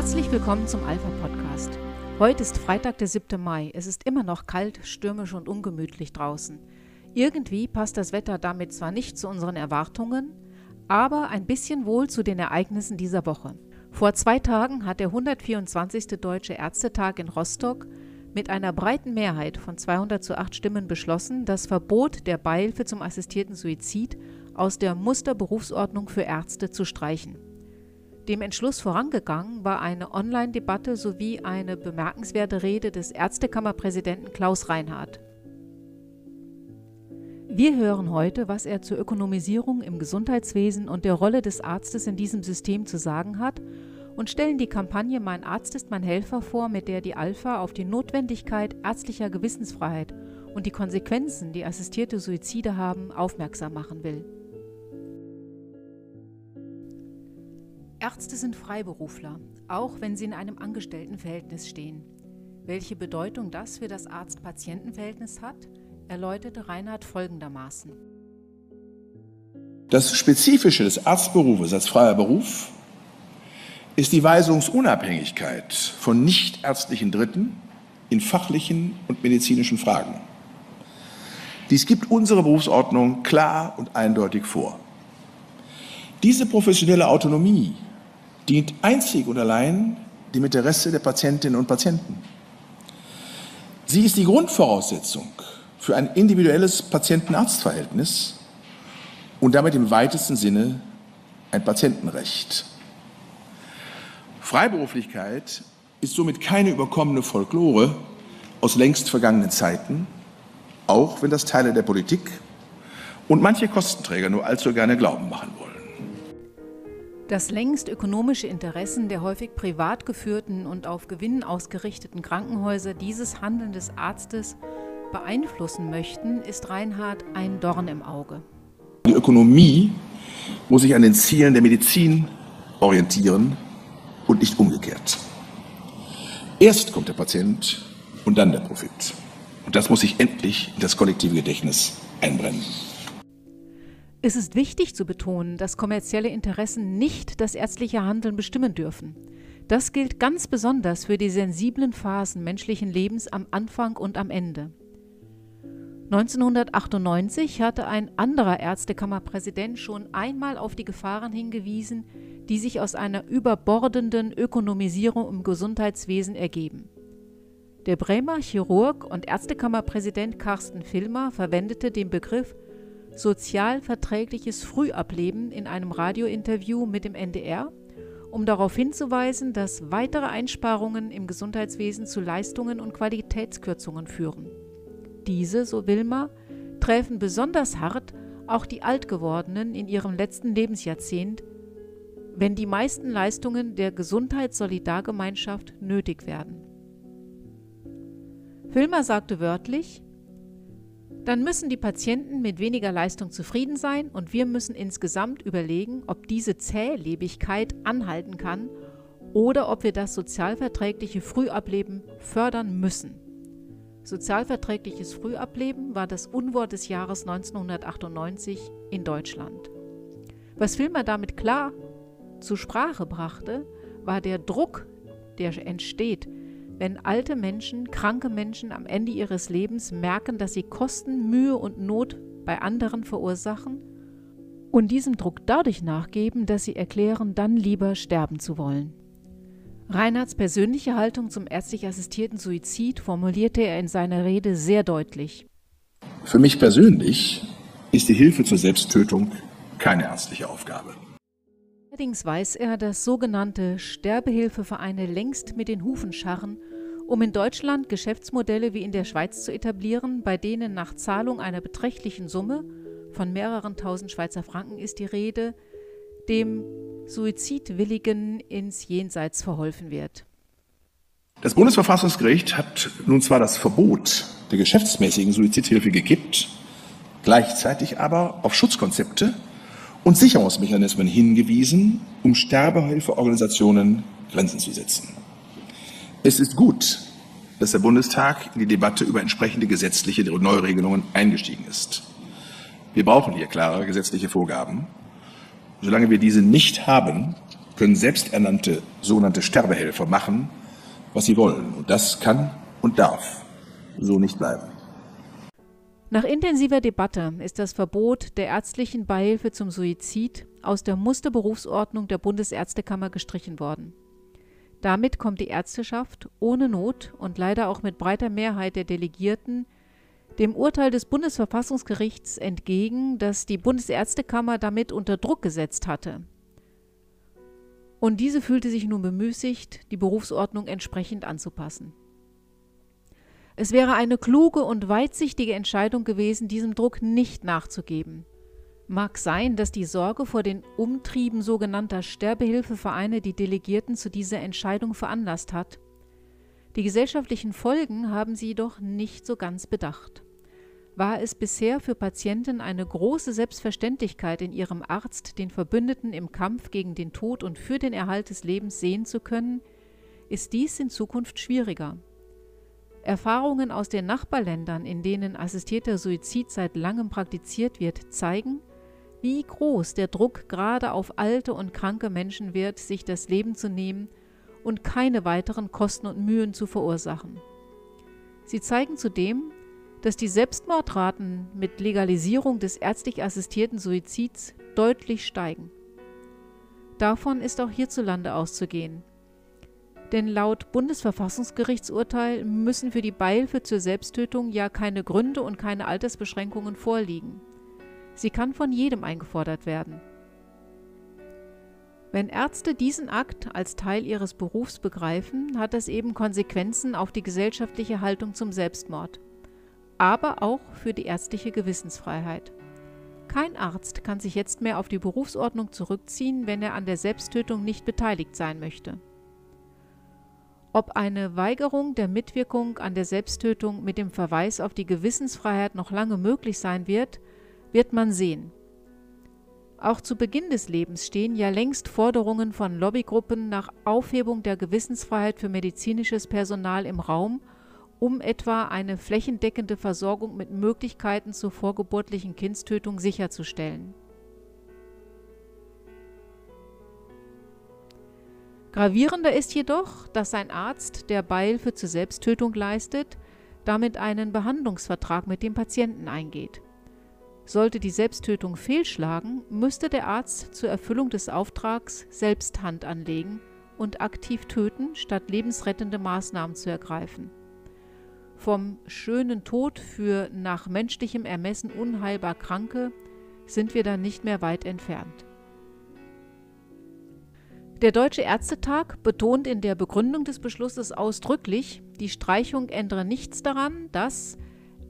Herzlich willkommen zum Alpha Podcast. Heute ist Freitag, der 7. Mai. Es ist immer noch kalt, stürmisch und ungemütlich draußen. Irgendwie passt das Wetter damit zwar nicht zu unseren Erwartungen, aber ein bisschen wohl zu den Ereignissen dieser Woche. Vor zwei Tagen hat der 124. Deutsche Ärztetag in Rostock mit einer breiten Mehrheit von 200 zu 8 Stimmen beschlossen, das Verbot der Beihilfe zum assistierten Suizid aus der Musterberufsordnung für Ärzte zu streichen. Dem Entschluss vorangegangen war eine Online-Debatte sowie eine bemerkenswerte Rede des Ärztekammerpräsidenten Klaus Reinhardt. Wir hören heute, was er zur Ökonomisierung im Gesundheitswesen und der Rolle des Arztes in diesem System zu sagen hat und stellen die Kampagne Mein Arzt ist mein Helfer vor, mit der die Alpha auf die Notwendigkeit ärztlicher Gewissensfreiheit und die Konsequenzen, die assistierte Suizide haben, aufmerksam machen will. Ärzte sind Freiberufler, auch wenn sie in einem Angestelltenverhältnis stehen. Welche Bedeutung das für das Arzt-Patienten-Verhältnis hat, erläuterte Reinhard folgendermaßen. Das Spezifische des Arztberufes als freier Beruf ist die Weisungsunabhängigkeit von nichtärztlichen Dritten in fachlichen und medizinischen Fragen. Dies gibt unsere Berufsordnung klar und eindeutig vor. Diese professionelle Autonomie dient einzig und allein dem Interesse der Patientinnen und Patienten. Sie ist die Grundvoraussetzung für ein individuelles Patienten-Arzt-Verhältnis und damit im weitesten Sinne ein Patientenrecht. Freiberuflichkeit ist somit keine überkommene Folklore aus längst vergangenen Zeiten, auch wenn das Teile der Politik und manche Kostenträger nur allzu gerne glauben machen wollen. Dass längst ökonomische Interessen der häufig privat geführten und auf Gewinn ausgerichteten Krankenhäuser dieses Handeln des Arztes beeinflussen möchten, ist Reinhard ein Dorn im Auge. Die Ökonomie muss sich an den Zielen der Medizin orientieren und nicht umgekehrt. Erst kommt der Patient und dann der Profit. Und das muss sich endlich in das kollektive Gedächtnis einbrennen. Es ist wichtig zu betonen, dass kommerzielle Interessen nicht das ärztliche Handeln bestimmen dürfen. Das gilt ganz besonders für die sensiblen Phasen menschlichen Lebens am Anfang und am Ende. 1998 hatte ein anderer Ärztekammerpräsident schon einmal auf die Gefahren hingewiesen, die sich aus einer überbordenden Ökonomisierung im Gesundheitswesen ergeben. Der Bremer Chirurg und Ärztekammerpräsident Carsten Filmer verwendete den Begriff sozialverträgliches Frühableben in einem Radiointerview mit dem NDR, um darauf hinzuweisen, dass weitere Einsparungen im Gesundheitswesen zu Leistungen und Qualitätskürzungen führen. Diese, so Wilma, treffen besonders hart auch die Altgewordenen in ihrem letzten Lebensjahrzehnt, wenn die meisten Leistungen der Gesundheitssolidargemeinschaft nötig werden. Filmer sagte wörtlich, dann müssen die Patienten mit weniger Leistung zufrieden sein und wir müssen insgesamt überlegen, ob diese Zählebigkeit anhalten kann oder ob wir das sozialverträgliche Frühableben fördern müssen. Sozialverträgliches Frühableben war das Unwort des Jahres 1998 in Deutschland. Was Filmer damit klar zur Sprache brachte, war der Druck, der entsteht, wenn alte Menschen, kranke Menschen am Ende ihres Lebens merken, dass sie Kosten, Mühe und Not bei anderen verursachen und diesem Druck dadurch nachgeben, dass sie erklären, dann lieber sterben zu wollen. Reinhards persönliche Haltung zum ärztlich assistierten Suizid formulierte er in seiner Rede sehr deutlich. Für mich persönlich ist die Hilfe zur Selbsttötung keine ärztliche Aufgabe. Allerdings weiß er, dass sogenannte Sterbehilfevereine längst mit den Hufen scharren, um in Deutschland Geschäftsmodelle wie in der Schweiz zu etablieren, bei denen nach Zahlung einer beträchtlichen Summe von mehreren tausend Schweizer Franken ist die Rede, dem Suizidwilligen ins Jenseits verholfen wird. Das Bundesverfassungsgericht hat nun zwar das Verbot der geschäftsmäßigen Suizidhilfe gekippt, gleichzeitig aber auf Schutzkonzepte und Sicherungsmechanismen hingewiesen, um Sterbehilfeorganisationen Grenzen zu setzen. Es ist gut, dass der Bundestag in die Debatte über entsprechende gesetzliche Neuregelungen eingestiegen ist. Wir brauchen hier klare gesetzliche Vorgaben Solange wir diese nicht haben, können selbsternannte sogenannte Sterbehelfer machen, was sie wollen. Und das kann und darf so nicht bleiben. Nach intensiver Debatte ist das Verbot der ärztlichen Beihilfe zum Suizid aus der Musterberufsordnung der Bundesärztekammer gestrichen worden. Damit kommt die Ärzteschaft ohne Not und leider auch mit breiter Mehrheit der Delegierten dem Urteil des Bundesverfassungsgerichts entgegen, das die Bundesärztekammer damit unter Druck gesetzt hatte. Und diese fühlte sich nun bemüßigt, die Berufsordnung entsprechend anzupassen. Es wäre eine kluge und weitsichtige Entscheidung gewesen, diesem Druck nicht nachzugeben. Mag sein, dass die Sorge vor den Umtrieben sogenannter Sterbehilfevereine die Delegierten zu dieser Entscheidung veranlasst hat. Die gesellschaftlichen Folgen haben sie jedoch nicht so ganz bedacht. War es bisher für Patienten eine große Selbstverständlichkeit, in ihrem Arzt den Verbündeten im Kampf gegen den Tod und für den Erhalt des Lebens sehen zu können, ist dies in Zukunft schwieriger. Erfahrungen aus den Nachbarländern, in denen assistierter Suizid seit langem praktiziert wird, zeigen, wie groß der Druck gerade auf alte und kranke Menschen wird, sich das Leben zu nehmen und keine weiteren Kosten und Mühen zu verursachen. Sie zeigen zudem, dass die Selbstmordraten mit Legalisierung des ärztlich assistierten Suizids deutlich steigen. Davon ist auch hierzulande auszugehen. Denn laut Bundesverfassungsgerichtsurteil müssen für die Beihilfe zur Selbsttötung ja keine Gründe und keine Altersbeschränkungen vorliegen. Sie kann von jedem eingefordert werden. Wenn Ärzte diesen Akt als Teil ihres Berufs begreifen, hat das eben Konsequenzen auf die gesellschaftliche Haltung zum Selbstmord, aber auch für die ärztliche Gewissensfreiheit. Kein Arzt kann sich jetzt mehr auf die Berufsordnung zurückziehen, wenn er an der Selbsttötung nicht beteiligt sein möchte. Ob eine Weigerung der Mitwirkung an der Selbsttötung mit dem Verweis auf die Gewissensfreiheit noch lange möglich sein wird, wird man sehen. Auch zu Beginn des Lebens stehen ja längst Forderungen von Lobbygruppen nach Aufhebung der Gewissensfreiheit für medizinisches Personal im Raum, um etwa eine flächendeckende Versorgung mit Möglichkeiten zur vorgeburtlichen Kindstötung sicherzustellen. Gravierender ist jedoch, dass ein Arzt, der Beihilfe zur Selbsttötung leistet, damit einen Behandlungsvertrag mit dem Patienten eingeht. Sollte die Selbsttötung fehlschlagen, müsste der Arzt zur Erfüllung des Auftrags selbst Hand anlegen und aktiv töten, statt lebensrettende Maßnahmen zu ergreifen. Vom schönen Tod für nach menschlichem Ermessen unheilbar Kranke sind wir dann nicht mehr weit entfernt. Der Deutsche Ärztetag betont in der Begründung des Beschlusses ausdrücklich, die Streichung ändere nichts daran, dass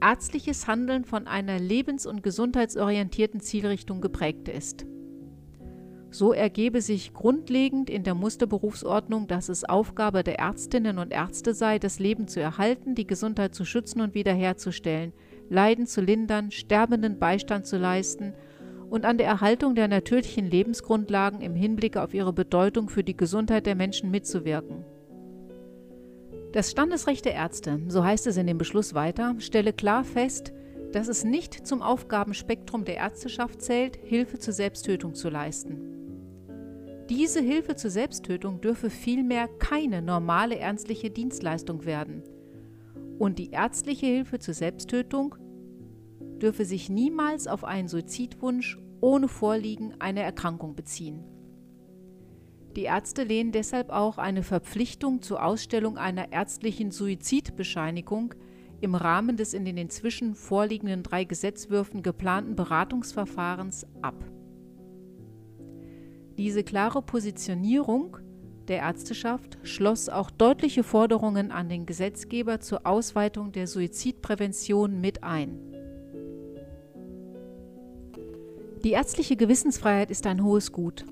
ärztliches Handeln von einer lebens- und gesundheitsorientierten Zielrichtung geprägt ist. So ergebe sich grundlegend in der Musterberufsordnung, dass es Aufgabe der Ärztinnen und Ärzte sei, das Leben zu erhalten, die Gesundheit zu schützen und wiederherzustellen, Leiden zu lindern, Sterbenden Beistand zu leisten und an der Erhaltung der natürlichen Lebensgrundlagen im Hinblick auf ihre Bedeutung für die Gesundheit der Menschen mitzuwirken. Das Standesrecht der Ärzte, so heißt es in dem Beschluss weiter, stelle klar fest, dass es nicht zum Aufgabenspektrum der Ärzteschaft zählt, Hilfe zur Selbsttötung zu leisten. Diese Hilfe zur Selbsttötung dürfe vielmehr keine normale ärztliche Dienstleistung werden. Und die ärztliche Hilfe zur Selbsttötung dürfe sich niemals auf einen Suizidwunsch ohne Vorliegen einer Erkrankung beziehen. Die Ärzte lehnen deshalb auch eine Verpflichtung zur Ausstellung einer ärztlichen Suizidbescheinigung im Rahmen des in den inzwischen vorliegenden drei Gesetzwürfen geplanten Beratungsverfahrens ab. Diese klare Positionierung der Ärzteschaft schloss auch deutliche Forderungen an den Gesetzgeber zur Ausweitung der Suizidprävention mit ein. Die ärztliche Gewissensfreiheit ist ein hohes Gut.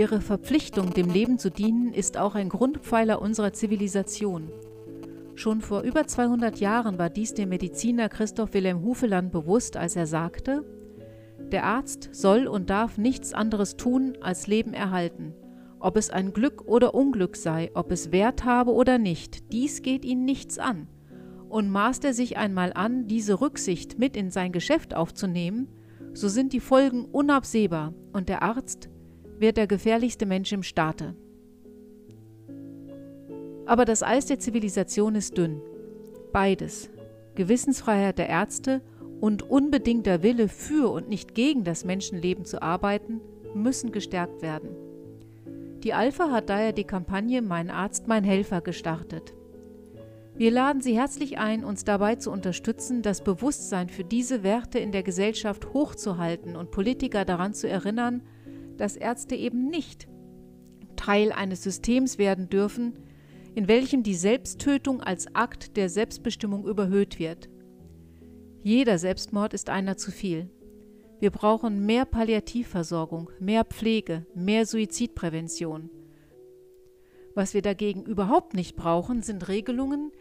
Ihre Verpflichtung, dem Leben zu dienen, ist auch ein Grundpfeiler unserer Zivilisation. Schon vor über 200 Jahren war dies dem Mediziner Christoph Wilhelm Hufeland bewusst, als er sagte, der Arzt soll und darf nichts anderes tun, als Leben erhalten. Ob es ein Glück oder Unglück sei, ob es Wert habe oder nicht, dies geht ihn nichts an. Und maßt er sich einmal an, diese Rücksicht mit in sein Geschäft aufzunehmen, so sind die Folgen unabsehbar und der Arzt wird der gefährlichste Mensch im Staate. Aber das Eis der Zivilisation ist dünn. Beides, Gewissensfreiheit der Ärzte und unbedingter Wille für und nicht gegen das Menschenleben zu arbeiten, müssen gestärkt werden. Die Alpha hat daher die Kampagne Mein Arzt, mein Helfer gestartet. Wir laden Sie herzlich ein, uns dabei zu unterstützen, das Bewusstsein für diese Werte in der Gesellschaft hochzuhalten und Politiker daran zu erinnern, dass Ärzte eben nicht Teil eines Systems werden dürfen, in welchem die Selbsttötung als Akt der Selbstbestimmung überhöht wird. Jeder Selbstmord ist einer zu viel. Wir brauchen mehr Palliativversorgung, mehr Pflege, mehr Suizidprävention. Was wir dagegen überhaupt nicht brauchen, sind Regelungen,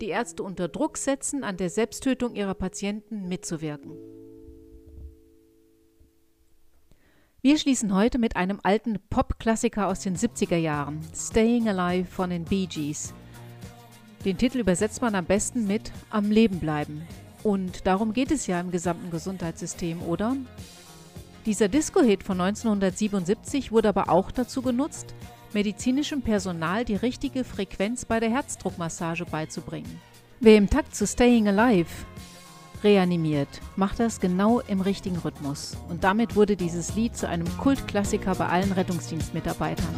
die Ärzte unter Druck setzen, an der Selbsttötung ihrer Patienten mitzuwirken. Wir schließen heute mit einem alten Pop-Klassiker aus den 70er Jahren, Staying Alive von den Bee Gees. Den Titel übersetzt man am besten mit Am Leben bleiben. Und darum geht es ja im gesamten Gesundheitssystem, oder? Dieser Disco-Hit von 1977 wurde aber auch dazu genutzt, medizinischem Personal die richtige Frequenz bei der Herzdruckmassage beizubringen. Wer im Takt zu Staying Alive reanimiert, macht das genau im richtigen Rhythmus. Und damit wurde dieses Lied zu einem Kultklassiker bei allen Rettungsdienstmitarbeitern.